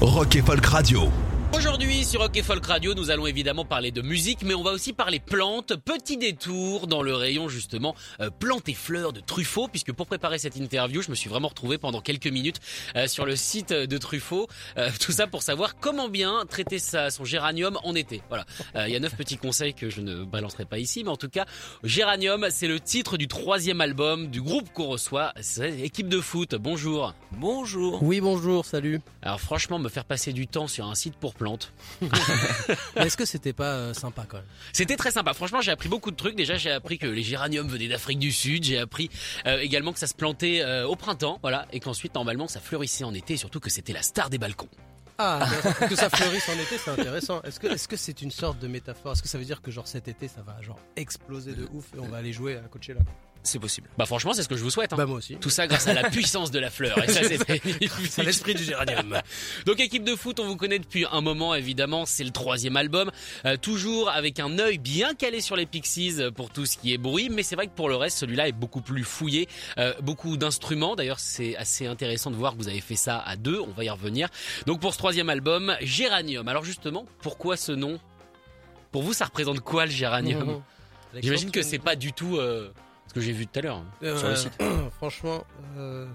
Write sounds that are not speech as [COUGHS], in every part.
Rock et Folk Radio. Aujourd'hui sur Rock et Folk Radio, nous allons évidemment parler de musique, mais on va aussi parler plantes. Petit détour dans le rayon justement euh, plantes et fleurs de Truffaut, puisque pour préparer cette interview, je me suis vraiment retrouvé pendant quelques minutes euh, sur le site de Truffaut. Euh, [LAUGHS] tout ça pour savoir comment bien traiter sa, son géranium en été. Voilà, Euh, il y a neuf petits conseils que je ne balancerai pas ici, mais en tout cas, Géranium, c'est le titre du troisième album du groupe qu'on reçoit, c'est équipe de foot. Bonjour. Bonjour. Oui, bonjour, salut. Alors franchement, me faire passer du temps sur un site pour [LAUGHS] Est-ce que c'était pas euh, sympa quand même C'était très sympa. Franchement, j'ai appris beaucoup de trucs. Déjà, j'ai appris que les géraniums venaient d'Afrique du Sud. J'ai appris euh, également que ça se plantait euh, au printemps, voilà, et qu'ensuite normalement ça fleurissait en été, et surtout que c'était la star des balcons. Ah, [LAUGHS] que ça fleurisse en été, c'est intéressant. Est-ce que est-ce que c'est une sorte de métaphore? Est-ce que ça veut dire que genre cet été, ça va genre exploser de ouf et on va aller jouer à Coachella? C'est possible. Bah franchement, c'est ce que je vous souhaite. hein. Bah moi aussi. Tout ça grâce à la [LAUGHS] puissance de la fleur. Et ça, c'est [LAUGHS] [LAUGHS] C'est l'esprit du géranium. Donc équipe de foot, on vous connaît depuis un moment évidemment, c'est le troisième album, Euh, toujours avec un œil bien calé sur les Pixies euh, pour tout ce qui est bruit, mais c'est vrai que pour le reste, celui-là est beaucoup plus fouillé, Euh, beaucoup d'instruments. D'ailleurs, c'est assez intéressant de voir que vous avez fait ça à deux. On va y revenir. Donc pour ce troisième album, Géranium. Alors justement, pourquoi ce nom? Pour vous, ça représente quoi le Géranium? J'imagine que c'est pas du tout euh, ce que j'ai vu tout à l'heure hein, Euh, sur le site. [COUGHS] Franchement, euh,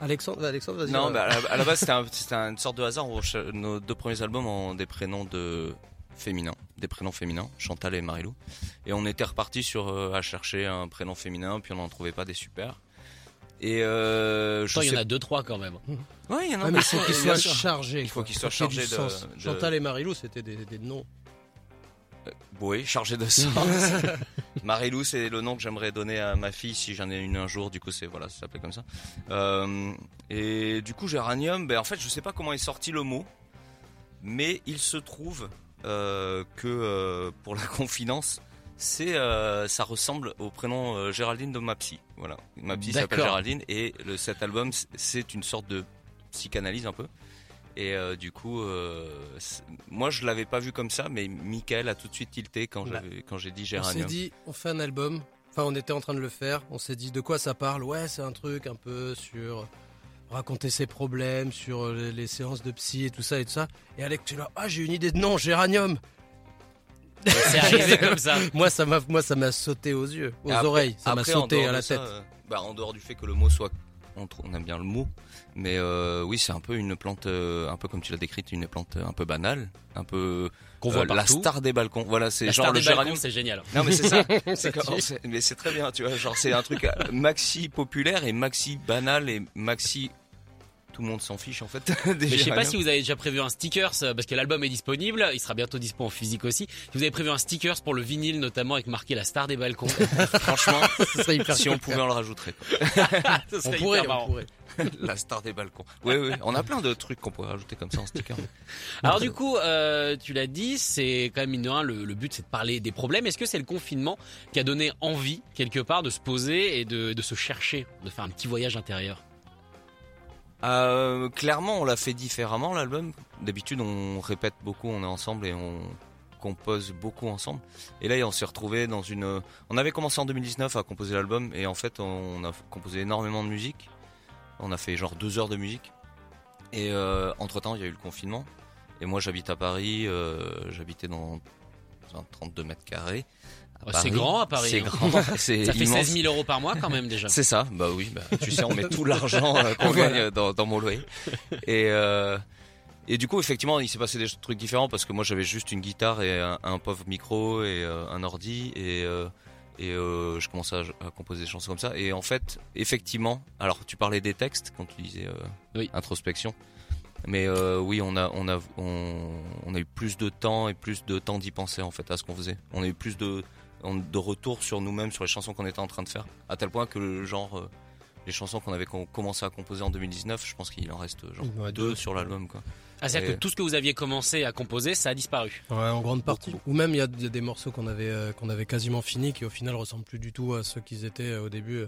Alexandre, Alexandre, vas-y. Non, euh, bah, à la, à la base, c'était [LAUGHS] un- c'était une sorte de hasard. Nos deux premiers albums ont des prénoms de féminins, des prénoms féminins, Chantal et Marilou. Et on était reparti sur euh, à chercher un prénom féminin, puis on n'en trouvait pas des super. Et euh, je Attends, il y en a deux trois quand même. Ouais, il y en a. Ouais, mais il faut qu'il bien soit sûr. chargé. Il faut quoi. qu'il soit Faut qu'il y ait chargé du de- sens. de- Chantal et Marilou, c'était des, des noms. Oui, chargé de sens. [LAUGHS] Marilou, c'est le nom que j'aimerais donner à ma fille si j'en ai une un jour. Du coup, c'est voilà, ça s'appelait comme ça. Euh, et du coup, Géranium, ben en fait, je sais pas comment est sorti le mot, mais il se trouve euh, que euh, pour la [LAUGHS] confidence, c'est euh, ça ressemble au prénom euh, Géraldine de ma psy. Voilà, ma psy s'appelle. Géraldine et le, cet album, c'est une sorte de psychanalyse un peu. Et euh, du coup, euh, moi je l'avais pas vu comme ça, mais Michael a tout de suite tilté quand quand j'ai dit On s'est Géranium. dit, on fait un album. Enfin, on était en train de le faire. On s'est dit, de quoi ça parle? Ouais, c'est un truc un peu sur raconter ses problèmes, sur les, les séances de psy et tout ça et tout ça. Et Alex, tu es là, ah, j'ai une idée de nom, Géranium. C'est [LAUGHS] arrivé comme ça. Moi, ça m'a, moi, ça m'a sauté aux yeux, aux après- oreilles. Ça m'a sauté à la ça, tête. euh, bah, en dehors du fait que le mot soit, on, on aime bien le mot, mais euh, oui, c'est un peu une plante, euh, un peu comme tu l'as décrite, une plante euh, un peu banale, un peu Qu'on voit euh, la partout. star des balcons. Voilà, c'est La genre le géranium. c'est génial. Non mais c'est ça. [LAUGHS] Mais c'est très bien, tu vois. Genre c'est un truc maxi populaire et maxi banal et maxi. Tout le monde s'en fiche en fait. [LAUGHS] Mais je sais pas si vous avez déjà prévu un stickers euh, parce que l'album est disponible, il sera bientôt dispo en physique aussi. Si vous avez prévu un stickers pour le vinyle notamment avec marqué la star des balcons, [LAUGHS] Franchement, [LAUGHS] Ça serait hyper si on pouvait on le rajouterait. on pourrait, hyper on pourrait. La star des balcons. Oui oui. On a plein de trucs qu'on pourrait rajouter comme ça en sticker. Alors du coup, euh, tu l'as dit, c'est quand même mine de rien, le, le but c'est de parler des problèmes. Est-ce que c'est le confinement qui a donné envie quelque part de se poser et de, de se chercher, de faire un petit voyage intérieur? Euh, clairement, on l'a fait différemment l'album. D'habitude, on répète beaucoup, on est ensemble et on compose beaucoup ensemble. Et là, on s'est retrouvé dans une. On avait commencé en 2019 à composer l'album et en fait, on a composé énormément de musique. On a fait genre deux heures de musique. Et entre temps, il y a eu le confinement. Et moi, j'habite à Paris. euh, J'habitais dans un 32 mètres carrés. C'est grand à Paris, C'est hein. grand. [LAUGHS] Ça fait immense. 16 000 euros par mois quand même déjà. [LAUGHS] C'est ça, bah oui, bah, tu sais, on met tout l'argent euh, qu'on [LAUGHS] gagne dans, dans mon loyer. Et, euh, et du coup, effectivement, il s'est passé des trucs différents parce que moi j'avais juste une guitare et un, un pauvre micro et euh, un ordi et, euh, et euh, je commençais à, à composer des chansons comme ça. Et en fait, effectivement, alors tu parlais des textes quand tu disais euh, Oui. introspection. Mais euh, oui, on a, on, a, on, on a eu plus de temps et plus de temps d'y penser en fait à ce qu'on faisait. On a eu plus de, de retour sur nous-mêmes, sur les chansons qu'on était en train de faire, à tel point que le genre, euh, les chansons qu'on avait com- commencé à composer en 2019, je pense qu'il en reste genre Ouais, deux deux. sur l'album quoi. Ah, c'est-à-dire Et- que tout ce que vous aviez commencé à composer, ça a disparu. Ouais, en grande partie. Ou même il y, a il y a des morceaux qu'on avait euh, qu'on avait quasiment finis qui au final ressemblent plus du tout à ceux qu'ils étaient euh, au début.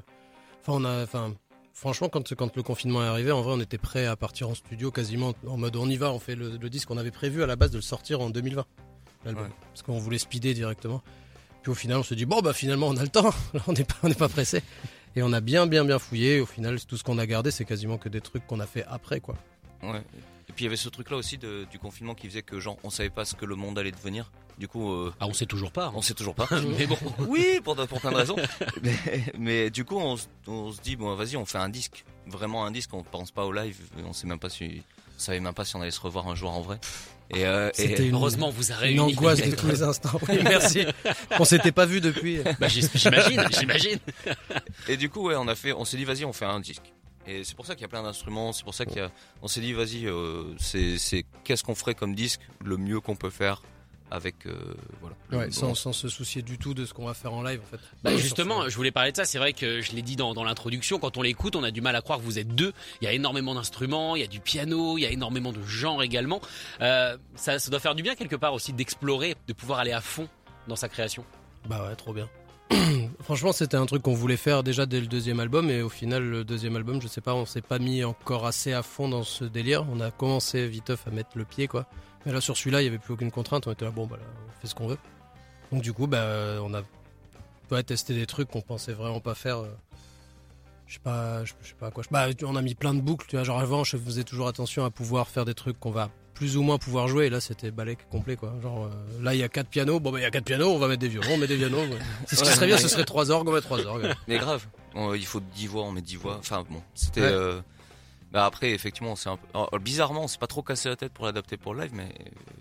Enfin on a enfin franchement quand quand le confinement est arrivé en vrai on était prêt à partir en studio quasiment en mode on y va on fait le, le disque on avait prévu à la base de le sortir en 2020 l'album Ouais. parce qu'on voulait speeder directement. Puis au final on se dit bon bah finalement on a le temps [LAUGHS] on n'est pas on n'est pas pressé et on a bien bien bien fouillé au final tout ce qu'on a gardé c'est quasiment que des trucs qu'on a fait après quoi. Ouais. Et puis il y avait ce truc là aussi de- du confinement qui faisait que genre on savait pas ce que le monde allait devenir. Du coup euh, Ah, on sait toujours pas. hein. on sait toujours pas. [LAUGHS] Mais bon. [LAUGHS] Oui, pour, pour plein de raisons. mais, mais du coup, on, se- on se dit bon, vas-y, on fait un disque, vraiment un disque. On pense pas au live. On sait même pas si, on savait même pas si on allait se revoir un jour en vrai. Et, euh, et- une- Heureusement, on vous a Une réunis. angoisse de [LAUGHS] tous les instants. Oui, merci. On s'était pas vu depuis. Bah, j'im- j'imagine, j'imagine. Et du coup, ouais, on a fait, on s'est dit, vas-y, on fait un disque. Et c'est pour ça qu'il y a plein d'instruments. C'est pour ça qu'il y a, on s'est dit, vas-y, euh, c'est, c'est qu'est-ce qu'on ferait comme disque, le mieux qu'on peut faire avec, euh, voilà. Ouais, sans, sans se soucier du tout de ce qu'on va faire en live en fait. Bah justement, je voulais parler de ça. C'est vrai que je l'ai dit dans, dans l'introduction. Quand on l'écoute, on a du mal à croire que vous êtes deux. Il y a énormément d'instruments, il y a du piano, il y a énormément de genres également. Euh, ça, ça doit faire du bien quelque part aussi d'explorer, de pouvoir aller à fond dans sa création. Bah ouais, trop bien. [CLEARS THROAT] Franchement, c'était un truc qu'on voulait faire déjà dès le deuxième album et au final, le deuxième album, je sais pas, on s'est pas mis encore assez à fond dans ce délire. On a commencé viteuf à mettre le pied quoi. Mais là, sur celui-là, il y avait plus aucune contrainte. On était là, bon, bah on fait ce qu'on veut. Donc du coup, bah, on a ouais, testé des trucs qu'on pensait vraiment pas faire. euh, Je sais pas, je, sais pas quoi. Bah, on a mis plein de boucles. Tu vois, genre avant, je faisais toujours attention à pouvoir faire des trucs qu'on va plus ou moins pouvoir jouer. Et là, c'était balèque complet, quoi. Genre, euh, là, il y a quatre pianos. Bon, bah, il y a quatre pianos. On va mettre des violons. On met des violons. ouais. C'est ce qui Ouais. serait bien. Ce serait trois orgues. On met trois orgues. [LAUGHS] Mais grave, On- il faut 10 voix, on met 10 voix. Enfin bon, c'était. Ouais. euh, Bah après, effectivement, c'est un peu. alors, bizarrement, on s'est pas trop cassé la tête pour l'adapter pour le live, mais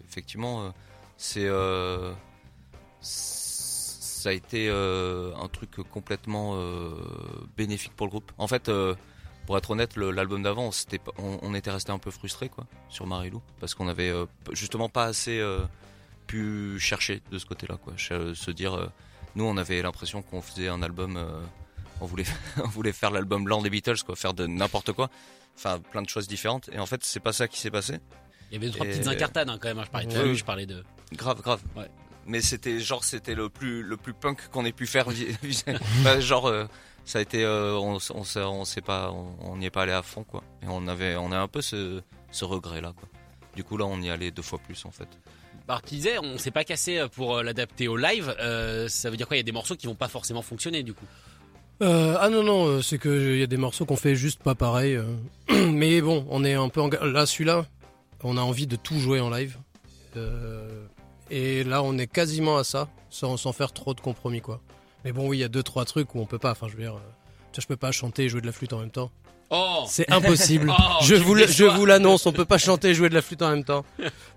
effectivement, euh, c'est. Ça a été euh, un truc complètement euh, bénéfique pour le groupe. En fait, euh, pour être honnête, l'album d'avant, on, on était resté un peu frustré quoi sur Marilou parce qu'on avait euh, justement pas assez euh, pu chercher de ce côté-là quoi, Ch- se dire. euh, nous, on avait l'impression qu'on faisait un album. euh, on voulait, [LAUGHS] on voulait faire l'album blanc des Beatles, quoi, faire de n'importe quoi, enfin plein de choses différentes. Et en fait, c'est pas ça qui s'est passé. Il y avait deux, trois Et- petites incartades hein, quand même. hein. Je parlais de Ouais. je parlais de. Grave, grave. Ouais. Mais c'était genre, c'était le plus, le plus punk qu'on ait pu faire. [LAUGHS] genre, euh, ça a été, euh, on, on, s'est- on s'est pas, on n'y est pas allé à fond, quoi. Et on avait, on a un peu ce, ce regret là, quoi. Du coup, là, on y allait deux fois plus, en fait. Alors, tu disais, on s'est pas cassé pour euh, l'adapter au live. Euh, ça veut dire quoi? Il y a des morceaux qui vont pas forcément fonctionner du coup. Euh, ah non non, euh, c'est que il y a des morceaux qu'on fait juste pas pareil. euh. [CLEARS THROAT] Mais bon, on est un peu en... là celui-là, on a envie de tout jouer en live. Euh, Et là, on est quasiment à ça, sans, sans faire trop de compromis quoi. Mais bon, oui, il y a deux trois trucs où on peut pas. Enfin, je veux dire, euh, je peux pas chanter et jouer de la flûte en même temps. Oh C'est impossible. [LAUGHS] Oh, je vous, je l'annonce, on peut pas chanter et jouer de la flûte en même temps.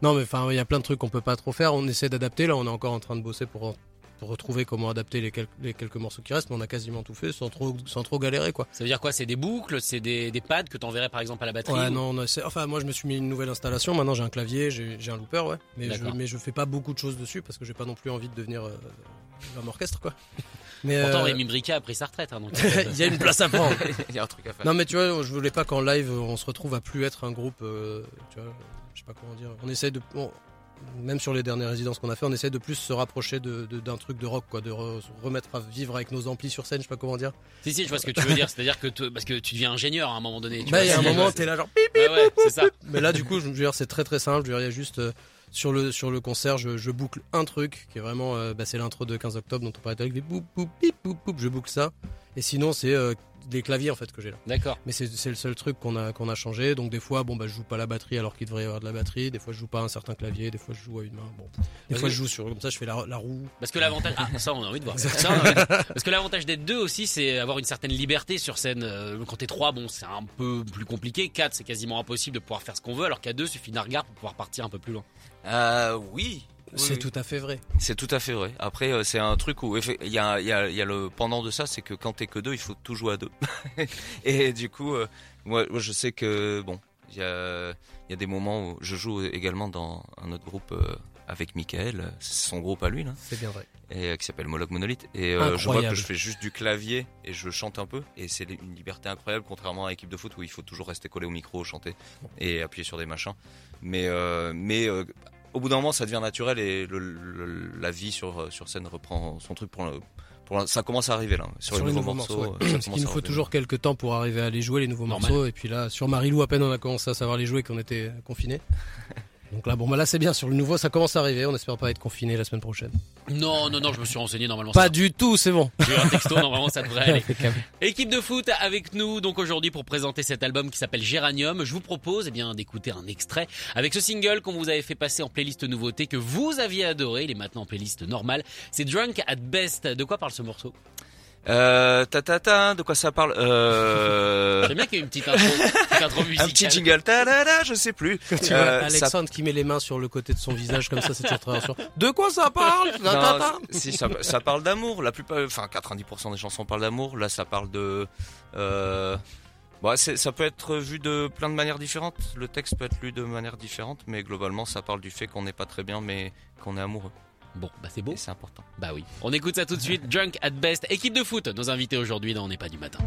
Non, mais enfin, il y a plein de trucs qu'on peut pas trop faire. On essaie d'adapter. Là, on est encore en train de bosser pour, pour retrouver comment adapter les, quel- les quelques morceaux qui restent. Mais on a quasiment tout fait sans trop, sans trop galérer, quoi. Ça veut dire quoi? C'est des boucles, c'est des, des pads que t'enverrais par exemple à la batterie Ouais, ou- non, on essaie- enfin, moi, je me suis mis une nouvelle installation. Maintenant, j'ai un clavier, j'ai un looper, ouais. Mais je, mais je fais pas beaucoup de choses dessus parce que j'ai pas non plus envie de devenir euh, un orchestre, quoi. [LAUGHS] Mais Pourtant, euh, Rémi Brica a pris sa retraite. Hein, donc, [LAUGHS] il y a une place à prendre. [LAUGHS] Il y a un truc à faire. Non mais tu vois, je voulais pas qu'en live on se retrouve à plus être un groupe, euh, tu vois, je sais pas comment dire. On essaie de, même sur les dernières résidences qu'on a fait, on essaie de plus se rapprocher de- de- d'un truc de rock, quoi, de re- se remettre à vivre avec nos amplis sur scène, je sais pas comment dire. si, si, je vois ce que tu veux dire. C'est-à-dire que parce que tu deviens ingénieur à un moment donné. tu Bah il y a un moment, t'es là genre. Ouais, ouais, c'est ça. Mais là du coup, je veux dire, c'est très très simple. Je veux dire, il y a juste euh, sur le sur le concert, je, je boucle un truc qui est vraiment, euh, bah, c'est l'intro de 15 octobre dont on parlait tout à l'heure, avec des boum boum bip boum boum, je boucle ça. Et sinon, c'est euh, des claviers en fait que j'ai là. D'accord. Mais c'est c'est le seul truc qu'on a, qu'on a changé. Donc des fois, bon, bah, je joue pas la batterie alors qu'il devrait y avoir de la batterie. Des fois, je joue pas un certain clavier. Des fois, je joue à une main. Bon. Des fois, je joue sur comme ça, je fais la, la roue. Parce que l'avantage, ah, ça on a envie de voir. Ça, on a envie de- Parce que l'avantage d'être deux aussi, c'est avoir une certaine liberté sur scène. Euh, Quand t'es trois, bon, c'est un peu plus compliqué. Quatre, c'est quasiment impossible de pouvoir faire ce qu'on veut, alors qu'à deux, suffit d'un regard pour pouvoir partir un peu plus loin. Euh, oui. Oui, c'est oui. tout à fait vrai. C'est tout à fait vrai. Après, euh, c'est un truc où il y a, il y, a, il y a le pendant de ça, c'est que quand t'es que deux, il faut tout jouer à deux. [LAUGHS] et du coup, euh, moi, moi, je sais que bon, il y a, il y a des moments où je joue également dans un autre groupe euh, avec Michael, c'est son groupe à lui là, C'est bien vrai. et euh, qui s'appelle Moloch Monolith. Et euh, je vois que je fais juste du clavier et je chante un peu. Et c'est une liberté incroyable, contrairement à l'équipe de foot où il faut toujours rester collé au micro, chanter et appuyer sur des machins. Mais, euh, mais au bout d'un moment, ça devient naturel et le- le- la vie sur, sur scène reprend son truc. Pour, le- pour la- ça commence à arriver là. Sur, les nouveaux, morceaux, ouais. ça Parce qu'il nous faut toujours quelques temps pour arriver à les jouer, les nouveaux Normal. morceaux. Et puis là, sur Marilou, à peine on a commencé à savoir les jouer qu'on était confinés. [LAUGHS] Donc là, bon, bah là, c'est bien. Sur le nouveau, ça commence à arriver. On espère pas être confiné la semaine prochaine. Non, non, non, je me suis renseigné normalement. Pas ça- du tout, c'est bon. J'ai eu un texto, normalement ça devrait aller. Équipe de foot avec nous donc aujourd'hui pour présenter cet album qui s'appelle Géranium. Je vous propose eh bien d'écouter un extrait avec ce single qu'on vous avait fait passer en playlist nouveauté que vous aviez adoré. Il est maintenant en playlist normale. C'est Drunk at Best. De quoi parle ce morceau? Euh, ta ta ta, de quoi ça parle euh... J'aime bien qu'il y ait une petite intro, une [LAUGHS] petite intro Un musicale. petit jingle, ta je sais plus. Tu vois Euh, ça- Alexandre qui met les mains sur le côté de son visage comme ça, c'est toujours très rassurant. De quoi ça parle? Ta, ta, Non, ta. si ça, ça parle d'amour. La plupart, enfin 90% des chansons parlent d'amour. Là, ça parle de. Euh, bon, c'est- ça peut être vu de plein de manières différentes. Le texte peut être lu de manière différente, mais globalement, ça parle du fait qu'on n'est pas très bien, mais qu'on est amoureux. Bon, bah c'est beau. C'est important. Bah oui. On écoute ça tout de suite. Drunk at Best. Équipe de foot. Nos invités aujourd'hui dans On n'est pas du matin.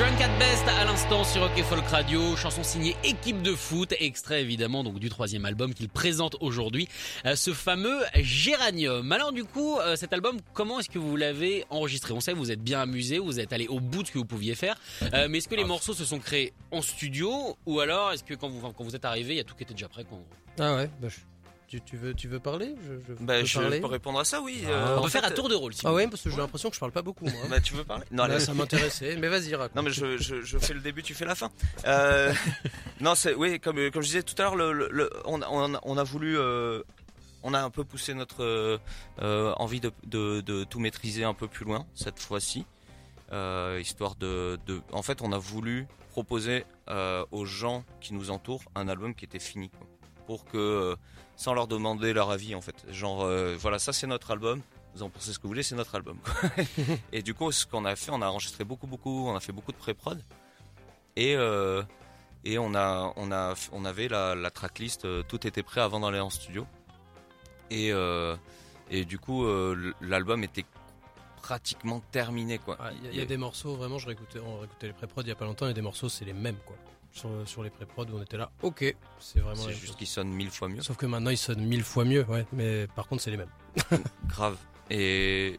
Drunk at Best à l'instant sur Rock et Folk Radio, chanson signée équipe de foot, extrait évidemment donc du troisième album qu'il présente aujourd'hui, euh, ce fameux Géranium. Alors du coup, euh, cet album, comment est-ce que vous l'avez enregistré? On sait que vous êtes bien amusé, vous êtes allé au bout de ce que vous pouviez faire, euh, mais est-ce que les morceaux se sont créés en studio? Ou alors est-ce que quand vous, quand vous êtes arrivé, il y a tout qui était déjà prêt. Ah ouais, bah, je- tu, tu veux, tu veux parler? Je, je Bah, peux je parler? peux répondre à ça, oui. Ah. Euh, On peut faire à tour de rôle si Ah ouais, parce que j'ai l'impression que je parle pas beaucoup moi. Bah, tu veux parler? Non, Là, ça m'intéressait, mais vas-y raconte. Non mais je, je, je fais le début, tu fais la fin. Euh, [LAUGHS] non c'est oui comme comme je disais tout à l'heure, le, le- le- on, a- on, a- on a voulu, euh, on a un peu poussé notre envie de, de, de tout maîtriser un peu plus loin cette fois-ci, euh, histoire de, de, en fait on a voulu proposer euh, aux gens qui nous entourent un album qui était fini, quoi. pour que euh, sans leur demander leur avis en fait, genre euh, voilà ça c'est notre album. Vous en pensez ce que vous voulez, c'est notre album. quoi. [LAUGHS] Et du coup, ce qu'on a fait, on a enregistré beaucoup, beaucoup, on a fait beaucoup de pré-prod. Et, euh, et on, a, on, a, on avait la, la tracklist, euh, tout était prêt avant d'aller en studio. Et, euh, et du coup, euh, l'album était pratiquement terminé. quoi. Il y, a- il y a des morceaux, vraiment, je réécoutais, on réécoutait les pré-prod il y a pas longtemps, et des morceaux, c'est les mêmes, quoi. Sur, sur les pré-prod où on était là, ok, c'est vraiment C'est juste chose. qu'il sonne mille fois mieux. Sauf que maintenant, ils sonnent mille fois mieux, ouais, mais par contre, c'est les mêmes. [LAUGHS] Grave. Et,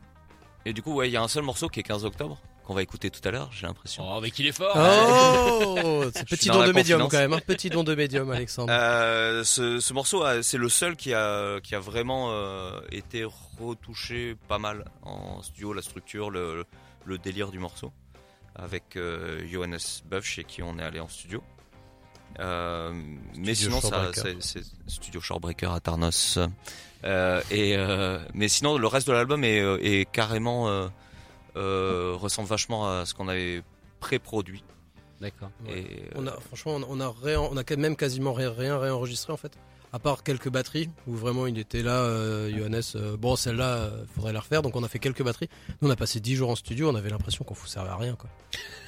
et du coup, ouais, il y a un seul morceau qui est 15 octobre, qu'on va écouter tout à l'heure, j'ai l'impression. Oh, mais qu'il est fort [LAUGHS] Oh suis petit don de médium quand même, un petit don de médium, Alexandre. Euh, ce, ce morceau, euh, c'est le seul qui a, qui a vraiment euh, été retouché pas mal en studio, la structure, le, le délire du morceau, avec euh, Johannes Buff chez qui on est allé en studio. Euh, mais sinon, ça, c'est, c'est Studio Shorebreaker à Tarnos. Euh, et, euh, mais sinon, le reste de l'album est, est carrément euh, euh, ressemble vachement à ce qu'on avait pré-produit. D'accord. Ouais. On a, franchement, on a, on a, réen- on a quand même quasiment rien, rien réenregistré en fait. À part quelques batteries où vraiment il était là, euh, Johannes. euh, bon, celle-là, euh, faudrait la refaire. Donc on a fait quelques batteries. Nous, on a passé 10 jours en studio. On avait l'impression qu'on ne servait à rien. Quoi.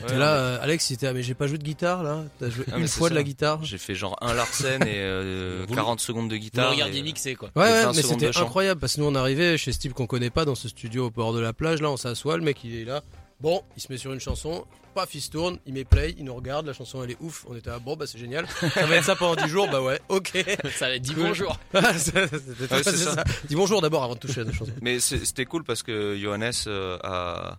Ouais, là, euh, Alex, il était, ah, mais j'ai pas joué de guitare là. T'as joué Ah, une fois de la guitare. J'ai fait genre un Larsen et euh, Vous- 40 secondes de Vous guitare. le regardiez et- mixer, quoi. Ouais, ouais, 20 mais c'était incroyable parce que nous on arrivait chez Steve qu'on connaît pas dans ce studio au bord de la plage. Là, on s'assoit, le mec il est là. Bon, il se met sur une chanson, paf, il se tourne, il met play, il nous regarde, la chanson elle est ouf. On était là, bon, bah c'est génial. Ça va être ça pendant 10 jours, bah ouais, ok. [LAUGHS] Ça va dit Cool. bonjour. Dis bonjour d'abord avant de toucher à la chanson. Mais c'était cool parce que Johannes euh, a,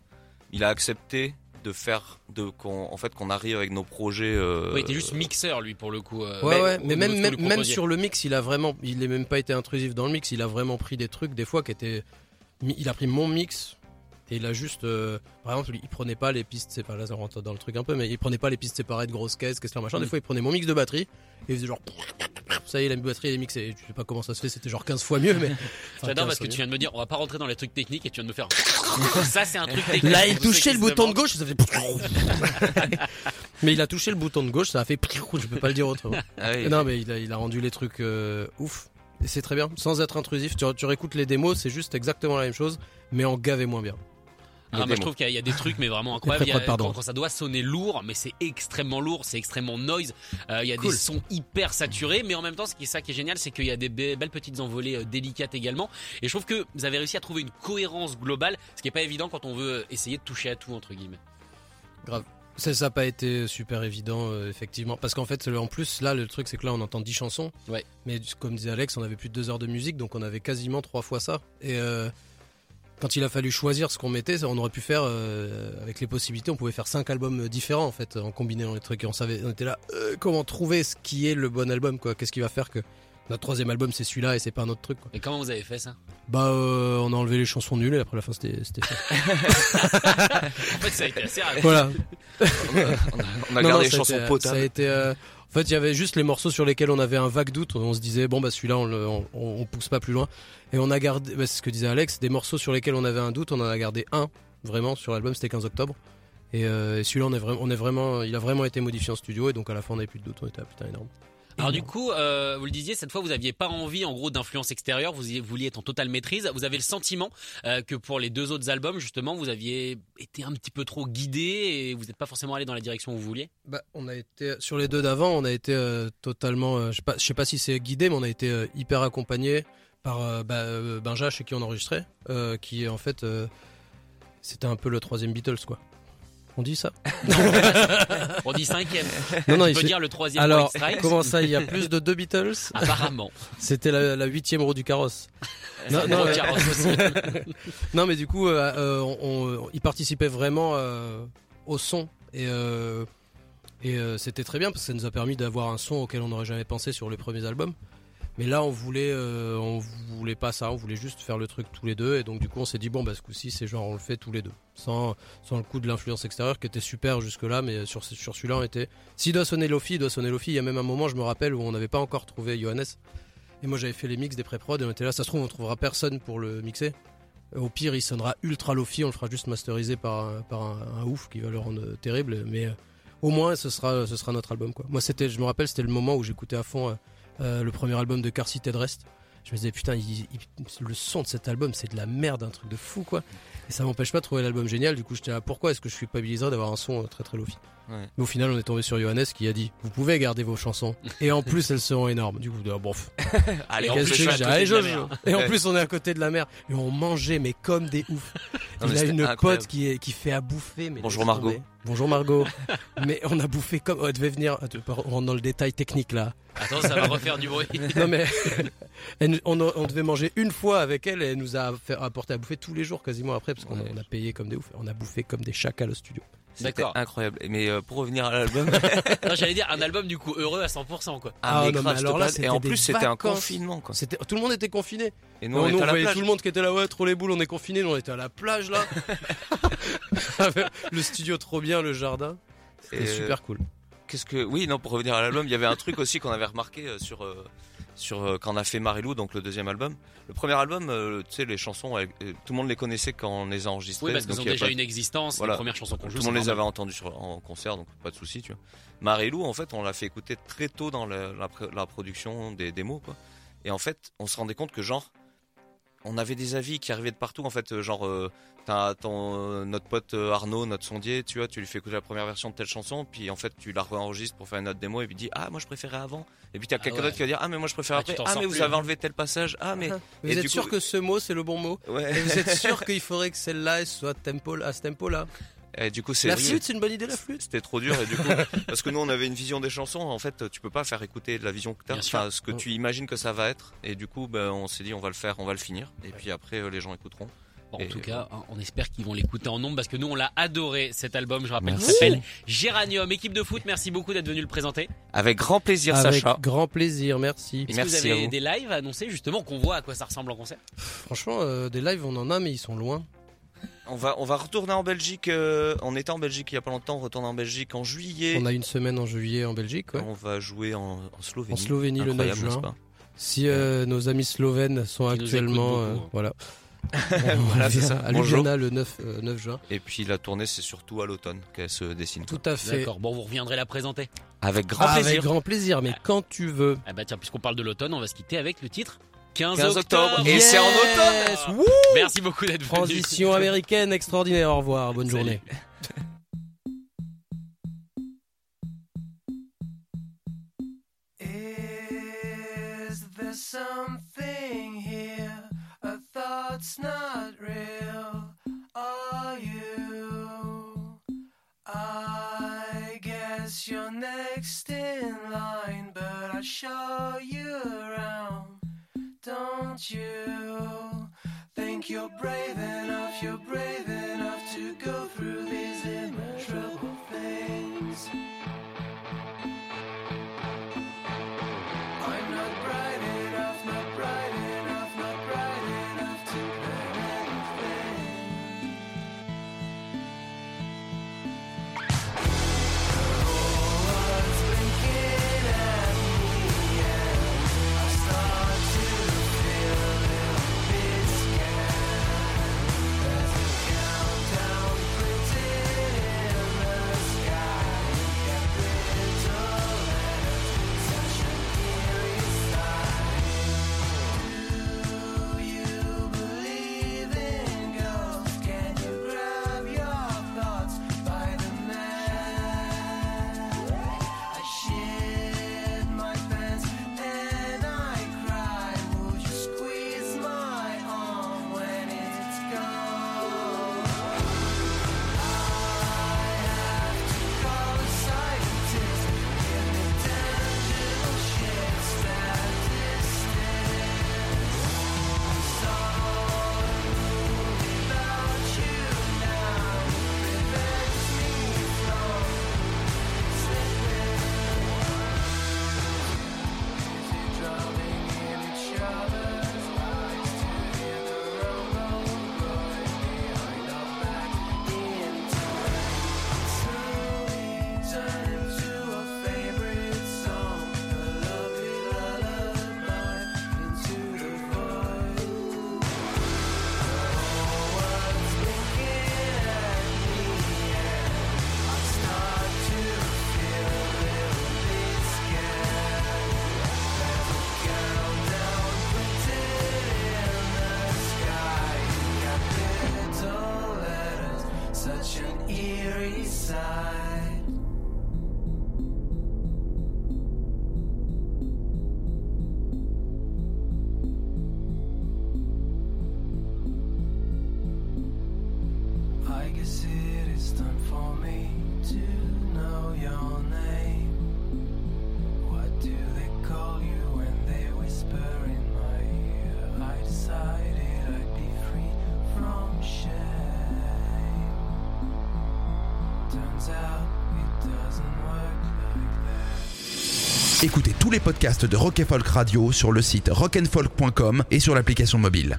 il a accepté de faire, de qu'on, en fait, qu'on arrive avec nos projets. euh, Oui, il était juste mixeur, lui, pour le coup. euh, Ouais, ouais, mais même, même, même sur le mix, il a vraiment, il est même pas été intrusif dans le mix, il a vraiment pris des trucs, des fois, qui étaient. Il a pris mon mix et il a juste. euh, par exemple, il prenait pas les pistes, c'est pas là, ça rentre dans le truc un peu, mais il prenait pas les pistes séparées de grosses caisses, qu'est-ce que machin. Des Mm. fois, il prenait mon mix de batterie et il faisait genre. Ça y est, la batterie elle est mixée. Je sais pas comment ça se fait, c'était genre 15 fois mieux, mais. [LAUGHS] enfin, J'adore 15 parce que tu viens de me dire, on va pas rentrer dans les trucs techniques et tu viens de me faire. [LAUGHS] ça, c'est un truc technique. Là, il touchait le bouton de gauche, ça fait. [LAUGHS] mais il a touché le bouton de gauche, ça a fait. Je peux pas le dire autrement. ah oui. Non, mais il a, il a rendu les trucs euh, ouf. Et c'est très bien, sans être intrusif. Tu, tu réécoutes les démos, c'est juste exactement la même chose, mais en gavé moins bien. Ah, moi, je trouve qu'il y a- des trucs, mais vraiment incroyables. [LAUGHS] Les Il y a- quand, quand ça doit sonner lourd, mais c'est extrêmement lourd, c'est extrêmement noise. Euh, il y a Cool. des sons hyper saturés, mais en même temps, ce qui est ça qui est génial, c'est qu'il y a des be- belles petites envolées euh, délicates également. Et je trouve que vous avez réussi à trouver une cohérence globale, ce qui est pas évident quand on veut essayer de toucher à tout entre guillemets. Ça n'a pas été super évident, euh, effectivement. Parce qu'en fait, en plus, là, le truc, c'est que là, on entend 10 chansons. Ouais. Mais comme disait Alex, on avait plus de 2 heures de musique, donc on avait quasiment 3 fois ça. Et euh, quand il a fallu choisir ce qu'on mettait, ça, on aurait pu faire, euh, avec les possibilités, on pouvait faire 5 albums différents, en fait, en combinant les trucs. Et on, savait, on était là, euh, comment trouver ce qui est le bon album, quoi. Qu'est-ce qui va faire que notre troisième album, c'est celui-là et c'est pas un autre truc, quoi. Et comment vous avez fait ça? Bah, euh, on a enlevé les chansons nulles et après la fin, c'était. [LAUGHS] En fait, ça a été assez rapide. voilà. on a, on a Non, gardé non, les chansons été- Ça a potables. été. En fait, il y avait juste les morceaux sur lesquels on avait un vague doute. On se disait bon bah celui-là on, le- on, on pousse pas plus loin. Et on a gardé, bah, c'est ce que disait Alex, des morceaux sur lesquels on avait un doute. On en a gardé un vraiment sur l'album. C'était 15 octobre. Et, euh, et celui-là on est vraiment, il a vraiment été modifié en studio. Et donc à la fin on n'avait plus de doute. On était ah, putain énorme. Alors du coup, euh, vous le disiez, cette fois vous aviez pas envie en gros d'influence extérieure, vous y- vouliez être en totale maîtrise. Vous avez le sentiment euh, que pour les deux autres albums, justement, vous aviez été un petit peu trop guidé et vous n'êtes pas forcément allé dans la direction où vous vouliez? Bah, on a été sur les deux d'avant, on a été euh, totalement, euh, je sais pas, je sais pas si c'est guidé, mais on a été euh, hyper accompagné par euh, bah, euh, Benja chez qui on enregistrait, euh, qui en fait euh, c'était un peu le troisième Beatles quoi. On dit ça On dit cinquième. Non non, On il peut dire le troisième Alors comment ça, il y a plus de deux Beatles [LAUGHS] Apparemment. C'était la, la huitième roue du carrosse. Non, C'est non, gros ouais. carrosse aussi. [LAUGHS] Non mais du coup, euh, euh, on, on- il participait vraiment euh, au son et euh, et euh, c'était très bien parce que ça nous a permis d'avoir un son auquel on n'aurait jamais pensé sur les premiers albums. Mais là, on voulait, euh, on voulait pas ça, on voulait juste faire le truc tous les deux et donc du coup, on s'est dit bon bah ce coup-ci, c'est genre on le fait tous les deux, sans sans le coup de l'influence extérieure qui était super jusque là, mais sur sur celui-là, on était. S'il doit sonner Lofi, il doit sonner Lofi. Il y a même un moment, je me rappelle où on n'avait pas encore trouvé Johannes et moi j'avais fait les mix des pré-prod et on était là, ça se trouve on trouvera personne pour le mixer. Au pire, il sonnera ultra lofi, on le fera juste masteriser par, un- par un, ouf qui va le rendre euh, terrible, mais euh, au moins ce sera, ce sera notre album. Moi, c'était, je me rappelle, c'était le moment où j'écoutais à fond euh, euh, le premier album de Car City de Rest. Je me disais putain, il- il- le son de cet album c'est de la merde, un truc de fou quoi. Et ça m'empêche pas de trouver l'album génial. Du coup, j'étais là, pourquoi est-ce que je culpabiliserais d'avoir un son euh, très très lofi? Ouais. Mais au final, on est tombé sur Johannes qui a dit vous pouvez garder vos chansons et en plus elles seront énormes. Du coup, ah, bon, [LAUGHS] Allez, en plus, je suis Allez, de mer. Et en plus, on est à côté de la mer et on mangeait mais comme des ouf. [LAUGHS] Non, mais Il a une incroyable. pote qui est qui fait à bouffer. Mais Bonjour Margot. Bonjour Margot. [LAUGHS] mais on a bouffé comme. Oh, elle devait venir. On rentre dans le détail technique là. Attends, ça va refaire du bruit. [LAUGHS] Non mais [LAUGHS] elle on, on devait manger une fois avec elle et elle nous a fait apporté à bouffer tous les jours quasiment après parce qu'on a, Ouais. on a payé comme des ouf. On a bouffé comme des chacals au studio. C'était D'accord. incroyable. Mais euh, pour revenir à l'album, [LAUGHS] Non, j'allais dire un album du coup heureux à 100% quoi. Ah, mais non, grave, mais alors là, et en plus c'était un confinement quoi. C'était tout le monde était confiné. Et nous Non, on nous, voyait plage. tout le monde qui était là ouais trop les boules on est confinés nous on était à la plage là. le studio trop bien le jardin. C'était euh, super cool. Qu'est-ce que oui non pour revenir à l'album, il y avait un truc aussi qu'on avait remarqué euh, sur euh, sur euh, quand on a fait Marilou donc le deuxième album. Le premier album, tu sais les chansons, tout le monde les connaissait quand on les a enregistrées. Oui, parce qu'ils ont déjà pas- une existence. Voilà. Les premières chansons qu'on joue, Tout le monde les avait sur, en concert, donc pas de souci, tu vois. Marilou, en fait, on l'a fait écouter très tôt dans la, la pr- la production des démos, quoi. Et en fait, on se rendait compte que genre, on avait des avis qui arrivaient de partout, en fait, euh, genre, euh, t'as ton, euh, notre pote Arnaud, notre sondier, tu vois, tu lui fais écouter la première version de telle chanson, puis en fait, tu la réenregistres pour faire une autre démo, et puis dit, ah, moi je préférais avant. Et puis t'as quelqu'un ouais. d'autre qui va dire, ah, mais moi je préfère Ah, après. Ah, mais vous plus, avez hein. enlevé tel passage. Ah, mais. [LAUGHS] Vous et êtes du sûr coup- que ce mot c'est le bon mot? Ouais. Et vous êtes [LAUGHS] sûr qu'il faudrait que celle-là elle soit tempo à ce tempo là Et du coup, c'est. La flûte c'est une bonne idée la flûte. C'était trop dur et du coup [LAUGHS] parce que nous on avait une vision des chansons en fait tu peux pas faire écouter de la vision que t'as enfin ce que tu imagines que ça va être et du coup ben, on s'est dit on va le faire on va le finir et puis après euh, les gens écouteront Bon, en Et tout cas, hein, on espère qu'ils vont l'écouter en nombre parce que nous, on l'a adoré cet album. Je rappelle, qui Merci. s'appelle Géranium. Équipe de foot, merci beaucoup d'être venu le présenter. avec grand plaisir Avec Sacha grand plaisir, merci. Est-ce que Merci vous avez vous. des lives à annoncer justement qu'on voit à quoi ça ressemble en concert? Franchement, euh, des lives on en a mais ils sont loin. On va on va retourner en Belgique euh, on était en Belgique il y a pas longtemps on retourne en Belgique en juillet On a une semaine en juillet en Belgique. ouais. on va jouer en, en Slovénie En Slovénie le 9 Incroyable, juin. pas Si euh, nos amis slovènes sont Qui actuellement, euh, beaucoup, hein. voilà. [LAUGHS] Voilà, c'est ça. à. Ljubljana le 9, euh, 9 juin. et puis la tournée c'est surtout à l'automne qu'elle se dessine Tout à fait. D'accord. Bon, vous reviendrez la présenter. avec grand Avec plaisir grand plaisir, mais quand tu veux. Ah bah tiens, puisqu'on parle de l'automne, on va se quitter avec le titre 15, 15 octobre. Et Yes c'est en automne Wouh Merci beaucoup d'être venu. Transition américaine extraordinaire. Au revoir. Bonne Salut. journée. Is there something here? A thought's not real. Are you? I guess you're next in line, but I'll show you around. Don't you think you're brave enough? You're brave enough to go through these Écoutez tous les podcasts de Rock Folk Radio sur le site rockandfolk.com et sur l'application mobile.